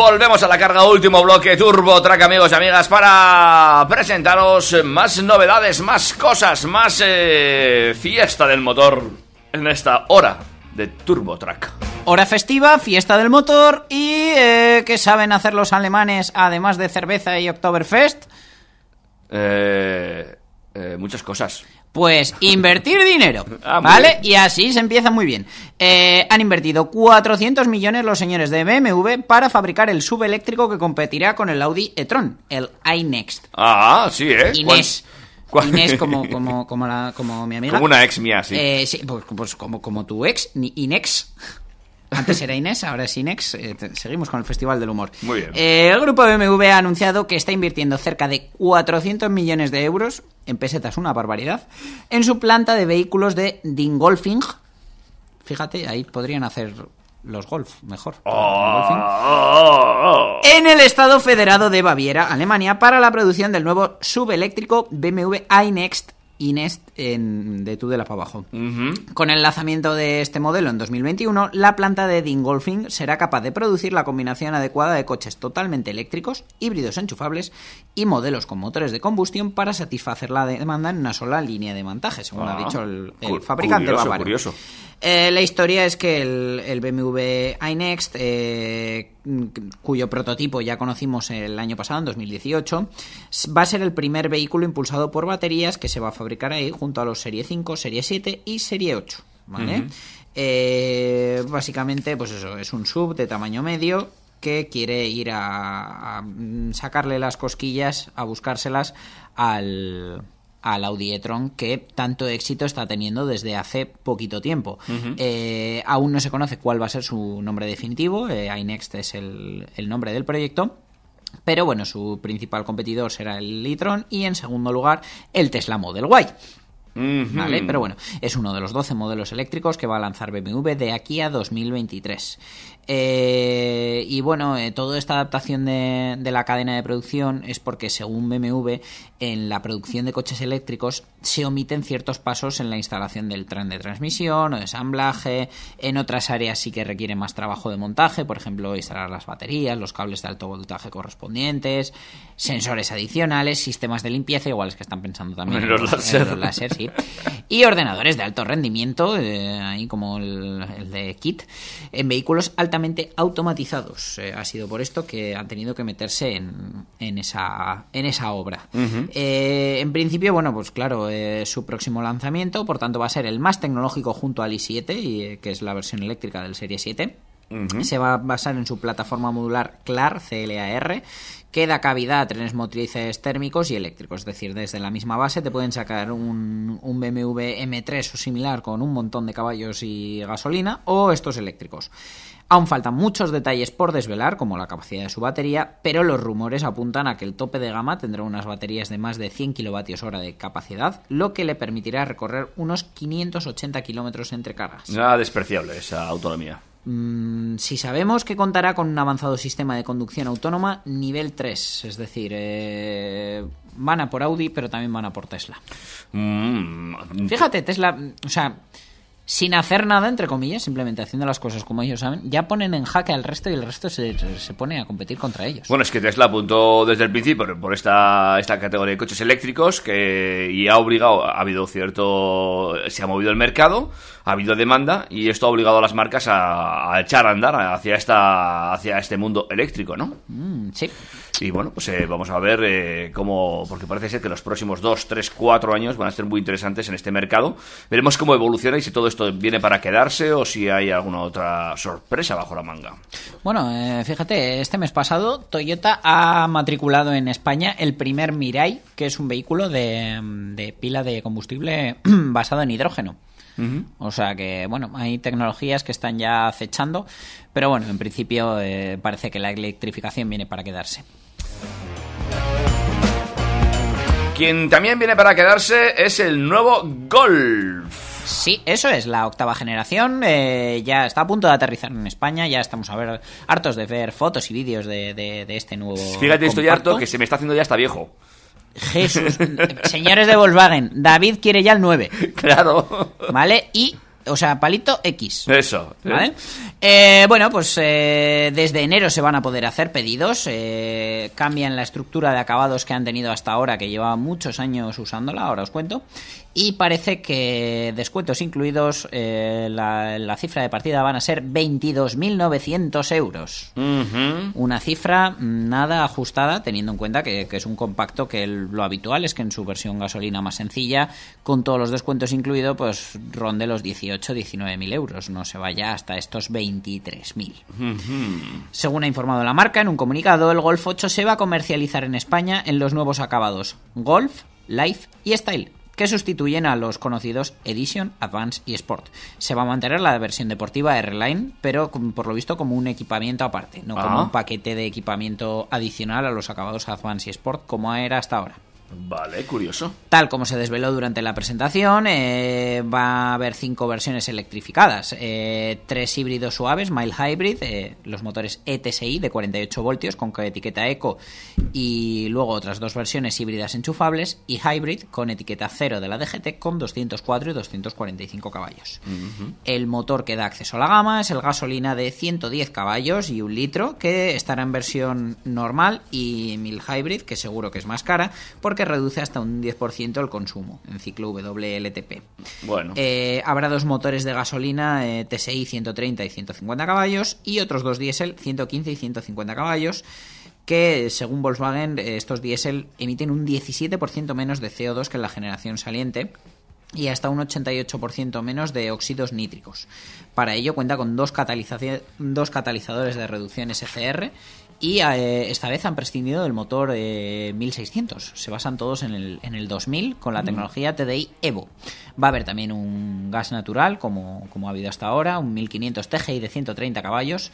Volvemos a la carga, último bloque Turbo Track, amigos y amigas, para presentaros más novedades, más cosas, más eh, fiesta del motor en esta hora de Turbo Track. Hora festiva, fiesta del motor y eh, ¿qué saben hacer los alemanes además de cerveza y Oktoberfest? Eh, eh, muchas cosas. Pues invertir dinero, Ah, ¿vale? bien. Y así se empieza muy bien. Eh, han invertido 400 millones los señores de BMW para fabricar el subeléctrico que competirá con el Audi e-tron, el iNext. Ah, sí, ¿eh? Inés. ¿Cuál- Inés como, como, como, la, como mi amiga. Como una ex mía, sí. Eh, sí, pues, pues como, como tu ex, ni Inex. Antes era Inés, ahora es Inex. Eh, seguimos con el Festival del Humor. Muy bien. Eh, el grupo BMW ha anunciado que está invirtiendo cerca de 400 millones de euros, en pesetas una barbaridad, en su planta de vehículos de Dingolfing. Fíjate, ahí podrían hacer los golf mejor. Dingolfing. Oh, En el Estado Federado de Baviera, Alemania, para la producción del nuevo subeléctrico BMW iNext Inest en, de Tudela para abajo. Con el lanzamiento de este modelo en 2021, la planta de Dingolfing será capaz de producir la combinación adecuada de coches totalmente eléctricos, híbridos enchufables y modelos con motores de combustión para satisfacer la demanda en una sola línea de montaje, según Ah, ha dicho el, fabricante curioso. Eh, la historia es que el, el BMW iNext, eh, cuyo prototipo ya conocimos el año pasado, en 2018, s- va a ser el primer vehículo impulsado por baterías que se va a fabricar ahí junto a los Serie 5, Serie 7 y Serie 8. ¿vale? Eh, básicamente, pues eso, es un sub de tamaño medio que quiere ir a, a, mm, sacarle las cosquillas, a buscárselas al, al Audi e-tron que tanto éxito está teniendo desde hace poquito tiempo. Eh, aún no se conoce cuál va a ser su nombre definitivo, eh, iNext es el, el nombre del proyecto. Pero bueno, su principal competidor será el e-tron y en segundo lugar el Tesla Model Y. ¿Vale? Pero bueno, es uno de los 12 modelos eléctricos que va a lanzar BMW de aquí a 2023. Eh, y bueno, eh, toda esta adaptación de, de la cadena de producción es porque según BMW en la producción de coches eléctricos se omiten ciertos pasos en la instalación del tren de transmisión o de ensamblaje, en otras áreas sí que requiere más trabajo de montaje, por ejemplo instalar las baterías, los cables de alto voltaje correspondientes, sensores adicionales, sistemas de limpieza, iguales que están pensando también En los en láser. los láser, sí. Y ordenadores de alto rendimiento, eh, ahí como el, el de Kit, en vehículos altamente automatizados. Eh, ha sido por esto que han tenido que meterse en, en esa, en esa obra. Eh, en principio, bueno, pues claro, eh, su próximo lanzamiento, por tanto, va a ser el más tecnológico junto al i7, y, que es la versión eléctrica del Serie 7. Se va a basar en su plataforma modular CLAR, CLAR, que da cavidad a trenes motrices térmicos y eléctricos. Es decir, desde la misma base te pueden sacar un, un BMW M3 o similar con un montón de caballos y gasolina o estos eléctricos. Aún faltan muchos detalles por desvelar, como la capacidad de su batería, pero los rumores apuntan a que el tope de gama tendrá unas baterías de más de 100 kWh de capacidad, lo que le permitirá recorrer unos 580 kilómetros entre cargas. Nada despreciable esa autonomía. Mm, si sabemos que contará con un avanzado sistema de conducción autónoma nivel 3, es decir, eh, van a por Audi, pero también van a por Tesla. Mm. Fíjate, Tesla, o sea, sin hacer nada, entre comillas, simplemente haciendo las cosas como ellos saben, ya ponen en jaque al resto y el resto se, se pone a competir contra ellos. Bueno, es que Tesla apuntó desde el principio por- esta, esta categoría de coches eléctricos que, y ha obligado, ha habido cierto, se ha movido el mercado, ha habido demanda y esto ha obligado a las marcas a, a echar a andar hacia, esta, hacia este mundo eléctrico, ¿no? Mm, sí. Y bueno, pues eh, vamos a ver eh, cómo, porque parece ser que los próximos 2, 3, 4 años van a ser muy interesantes en este mercado. Veremos cómo evoluciona y si todo esto esto viene para quedarse o si hay alguna otra sorpresa bajo la manga. Bueno, eh, fíjate, este mes pasado Toyota ha matriculado en España el primer Mirai, que es un vehículo de, de pila de combustible basado en hidrógeno. O sea que, bueno, hay tecnologías que están ya acechando, pero bueno, en principio eh, parece que la electrificación viene para quedarse. Quien también viene para quedarse es el nuevo Golf. Sí, eso es, la octava generación eh, ya está a punto de aterrizar en España, ya estamos a ver hartos de ver fotos y vídeos de, de- de este nuevo Fíjate, estoy harto que se me está haciendo ya hasta viejo. Jesús, señores de Volkswagen, David quiere ya el 9, Claro. ¿vale? Y, o sea, palito X. Eso. ¿eh? ¿Vale? Eh, bueno, pues eh, desde enero se van a poder hacer pedidos. eh, cambian la estructura de acabados que han tenido hasta ahora, que lleva muchos años usándola, ahora os cuento. Y parece que descuentos incluidos, eh, la, la cifra de partida van a ser 22.900 euros. Una cifra nada ajustada, teniendo en cuenta que, que es un compacto que el- lo habitual es que en su versión gasolina más sencilla, con todos los descuentos incluidos, pues ronde los 18-19 mil euros. No se vaya hasta estos 23 mil. Según ha informado la marca en un comunicado, el Golf 8 se va a comercializar en España en los nuevos acabados Golf, Life y Style que sustituyen a los conocidos Edition, Advance y Sport. Se va a mantener la versión deportiva R-Line, pero por lo visto como un equipamiento aparte, no como Ah. un paquete de equipamiento adicional a los acabados Advance y Sport como era hasta ahora. Vale, curioso. Tal como se desveló durante la presentación, eh, va a haber cinco versiones electrificadas. Eh, tres híbridos suaves, mild hybrid, eh, los motores ETSI de 48 voltios con etiqueta Eco y luego otras dos versiones híbridas enchufables y hybrid con etiqueta cero de la DGT con 204 y 245 caballos. El motor que da acceso a la gama es el gasolina de 110 caballos y un litro, que estará en versión normal y mil hybrid, que seguro que es más cara, porque reduce hasta un 10% el consumo en ciclo WLTP. Bueno. Eh, habrá dos motores de gasolina eh, TSI 130 y 150 caballos y otros dos diésel 115 y 150 caballos que según Volkswagen eh, estos diésel emiten un 17% menos de CO2 que en la generación saliente y hasta un 88% menos de óxidos nítricos. Para ello cuenta con dos, dos catalizadores de reducción SCR y eh, esta vez han prescindido del motor eh, 1600. Se basan todos en el, en el 2000 con la tecnología TDI Evo. Va a haber también un gas natural como, como ha habido hasta ahora, un 1500 TGI de 130 caballos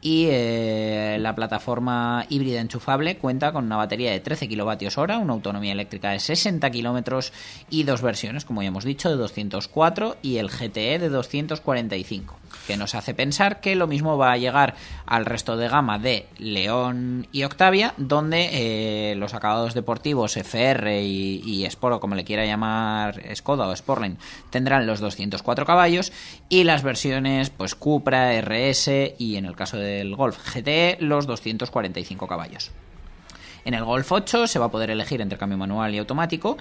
y eh, la plataforma híbrida enchufable cuenta con una batería de 13 kilovatios hora, una autonomía eléctrica de 60 kilómetros y dos versiones, como ya hemos dicho, de 204 y el GTE de 245, que nos hace pensar que lo mismo va a llegar al resto de gama de León y Octavia, donde eh, los acabados deportivos FR y, y Sport, o como le quiera llamar Skoda o Sportline, tendrán los 204 caballos y las versiones pues Cupra, RS y en el caso del Golf GTE los 245 caballos. En el Golf 8 se va a poder elegir entre cambio manual y automático,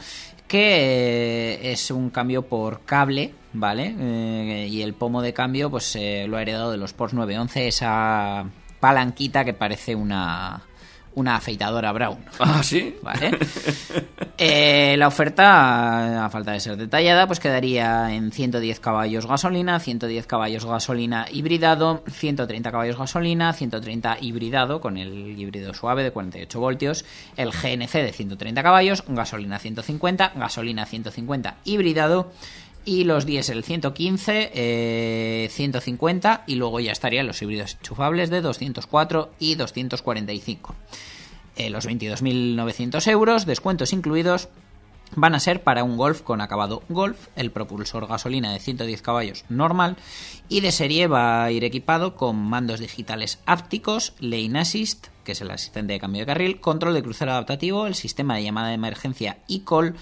que eh, es un cambio por cable, ¿vale? Eh, y el pomo de cambio pues eh, lo ha heredado de los Porsche 911, esa palanquita que parece una, una afeitadora Brown. Ah, sí. ¿Vale? Eh, la oferta, a falta de ser detallada, pues quedaría en 110 caballos gasolina, 110 caballos gasolina hibridado, 130 caballos gasolina, 130 hibridado con el híbrido suave de 48 voltios, el GNC de 130 caballos, gasolina 150, gasolina 150 hibridado y los diésel 115, eh, 150 y luego ya estarían los híbridos enchufables de 204 y 245. Eh, los 22.900 euros, descuentos incluidos, van a ser para un Golf con acabado Golf, el propulsor gasolina de 110 caballos normal y de serie va a ir equipado con mandos digitales ápticos, Lane Assist, que es el asistente de cambio de carril, control de crucero adaptativo, el sistema de llamada de emergencia e-call,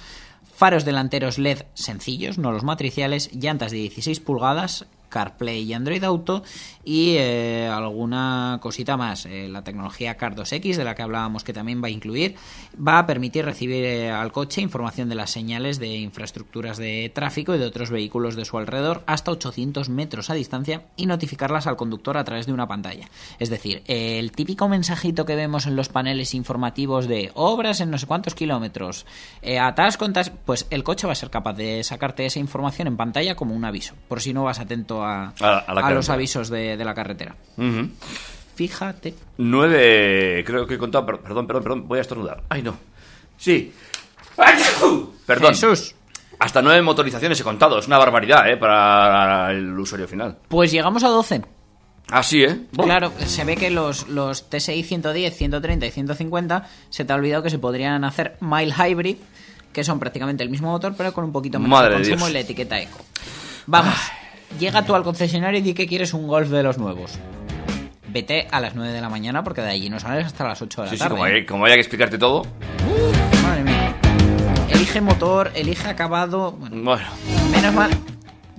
faros delanteros LED sencillos, no los matriciales, llantas de 16 pulgadas, CarPlay y Android Auto y eh, alguna cosita más. Eh, la tecnología Car 2X, de la que hablábamos que también va a incluir, va a permitir recibir eh, al coche información de las señales de infraestructuras de tráfico y de otros vehículos de su alrededor hasta 800 metros a distancia y notificarlas al conductor a través de una pantalla. Es decir, el típico mensajito que vemos en los paneles informativos de obras en no sé cuántos kilómetros, eh, atasco pues el coche va a ser capaz de sacarte esa información en pantalla como un aviso, por si no vas atento a, A- a la a los avisos de, de la carretera. Fíjate. Nueve, creo que he contado, per- perdón, perdón, perdón, voy a estornudar. Ay, no. Sí. Perdón. Jesús. Hasta nueve motorizaciones he contado, es una barbaridad, ¿eh? Para el usuario final. Pues llegamos a 12. Así, ¿eh? Claro, se ve que los, los TSI 110, 130 y 150 se te ha olvidado que se podrían hacer mild hybrid, que son prácticamente el mismo motor, pero con un poquito menos Madre de consumo Dios. y la etiqueta eco. Vamos, llega tú al concesionario y di que quieres un Golf de los nuevos. Vete a las 9 de la mañana porque de allí no sales hasta las 8 de la Sí, sí, tarde. como ¿eh? hay, como haya que explicarte todo. Madre mía. Elige motor, elige acabado. Bueno, Bueno, menos mal.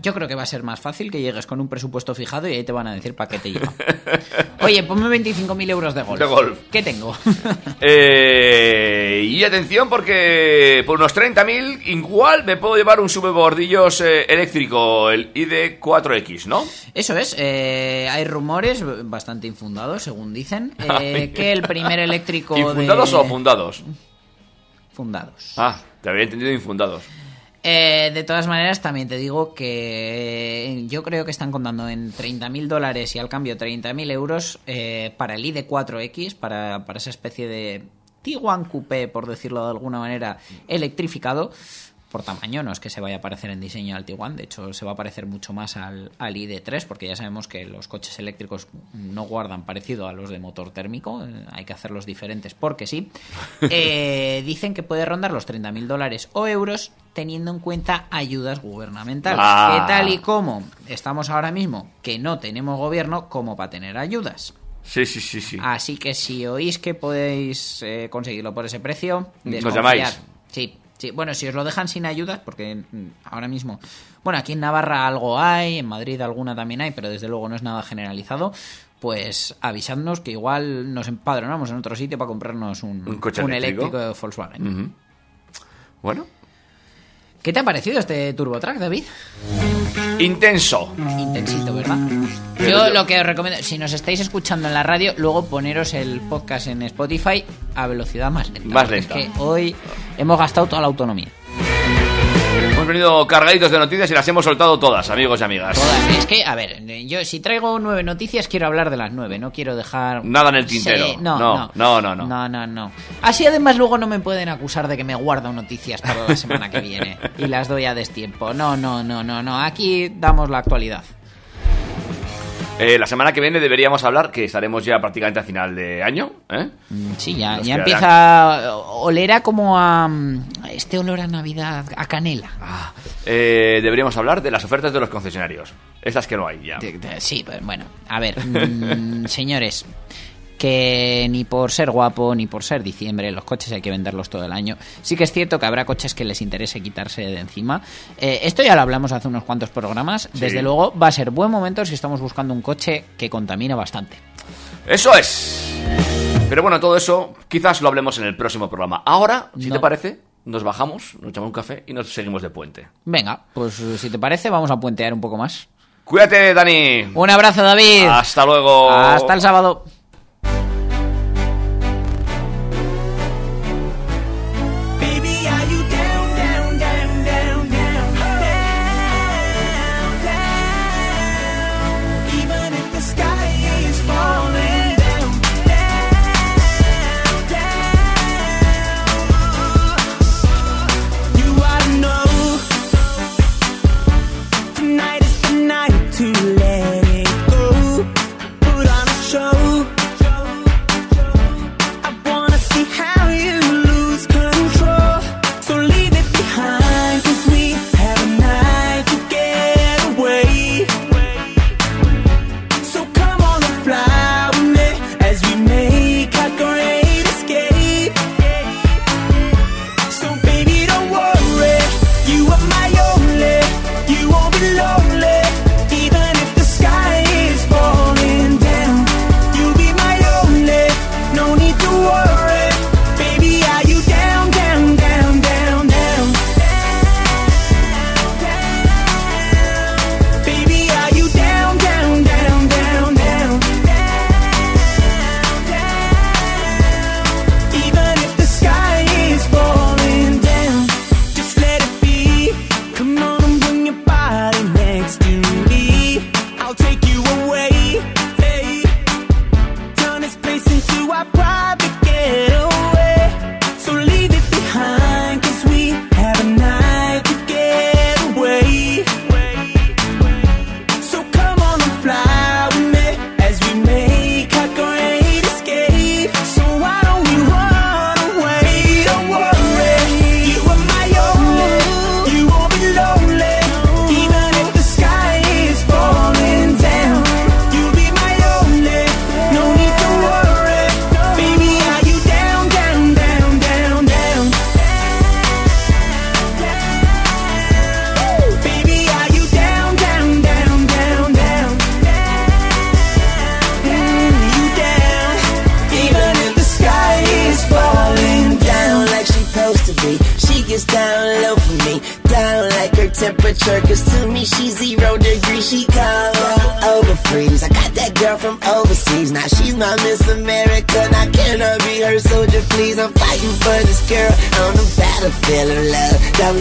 Yo creo que va a ser más fácil que llegues con un presupuesto fijado y ahí te van a decir para qué te lleva. Oye, ponme 25.000 euros de golf. De golf. ¿Qué tengo? Eh, y atención porque por unos 30.000 igual me puedo llevar un subebordillos eh, eléctrico, el ID4X, ¿no? Eso es, eh, hay rumores bastante infundados, según dicen, eh, que el primer eléctrico ¿Infundados de... o fundados? Fundados. Ah, te había entendido infundados. Eh, de todas maneras, también te digo que yo creo que están contando en 30.000 dólares y al cambio 30.000 euros eh, para el ID4X, para, para esa especie de Tiguan Coupé, por decirlo de alguna manera, electrificado. Por tamaño, no es que se vaya a parecer en diseño al Tiguan, de hecho se va a parecer mucho más al, al ID3, porque ya sabemos que los coches eléctricos no guardan parecido a los de motor térmico, eh, hay que hacerlos diferentes porque sí. Eh, dicen que puede rondar los 30.000 dólares o euros teniendo en cuenta ayudas gubernamentales. Ah. Que tal y como estamos ahora mismo, que no tenemos gobierno, como para tener ayudas. Sí, sí, sí, sí. Así que si oís que podéis eh, conseguirlo por ese precio, Nos llamáis. Sí, sí. Bueno, si os lo dejan sin ayudas, porque mm, ahora mismo, bueno, aquí en Navarra algo hay, en Madrid alguna también hay, pero desde luego no es nada generalizado. Pues avisadnos que igual nos empadronamos en otro sitio para comprarnos un, Un coche un eléctrico. eléctrico de Volkswagen. Bueno, ¿Qué te ha parecido este TurboTrack, David? intenso. Intensito, ¿verdad? Yo lo que os recomiendo, si nos estáis escuchando en la radio, luego poneros el podcast en Spotify a velocidad más lenta. Más lenta. Es que hoy hemos gastado toda la autonomía. Hemos venido cargaditos de noticias y las hemos soltado todas, amigos y amigas. Todas. Es que, a ver, yo si traigo nueve noticias, quiero hablar de las nueve, no quiero dejar... Nada en el tintero. Sí, no, No, no, no, no, no. No, no, no. Así además luego no me pueden acusar de que me guardo noticias para la semana que viene y las doy a destiempo. No, no, no, no, no. Aquí damos la actualidad. Eh, la semana que viene deberíamos hablar, que estaremos ya prácticamente a final de año, ¿eh? Sí, ya, ya empieza a oler a como a... mm, Este olor a Navidad, a canela. Eh, deberíamos hablar de las ofertas de los concesionarios. Esas que no hay ya. De- de- Sí, pues, bueno, a ver, mm, señores, que ni por ser guapo ni por ser diciembre, los coches hay que venderlos todo el año. Sí que es cierto que habrá coches que les interese quitarse de encima. Eh, esto ya lo hablamos hace unos cuantos programas. Sí. Desde luego va a ser buen momento si estamos buscando un coche que contamina bastante. Eso es. Pero bueno, todo eso quizás lo hablemos en el próximo programa. Ahora, si No. te parece, nos bajamos, nos echamos un café y nos seguimos de puente. Venga, pues eh, si te parece vamos a puentear un poco más. Cuídate, Dani. Un abrazo, David. Hasta luego. Hasta el sábado.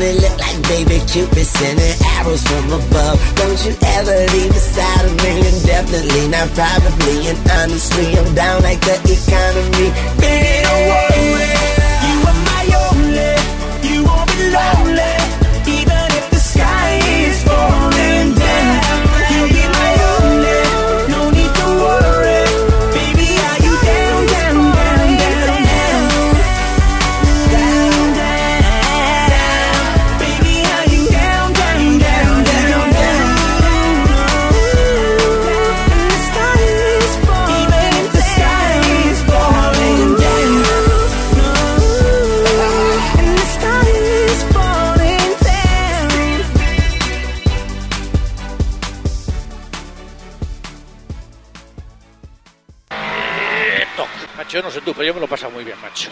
women look like baby Cupid sending arrows from above. Don't you ever leave the side of me, indefinitely? not probably. And honestly, I'm down like the economy. Baby, don't walk away. yo me lo pasa muy bien, macho.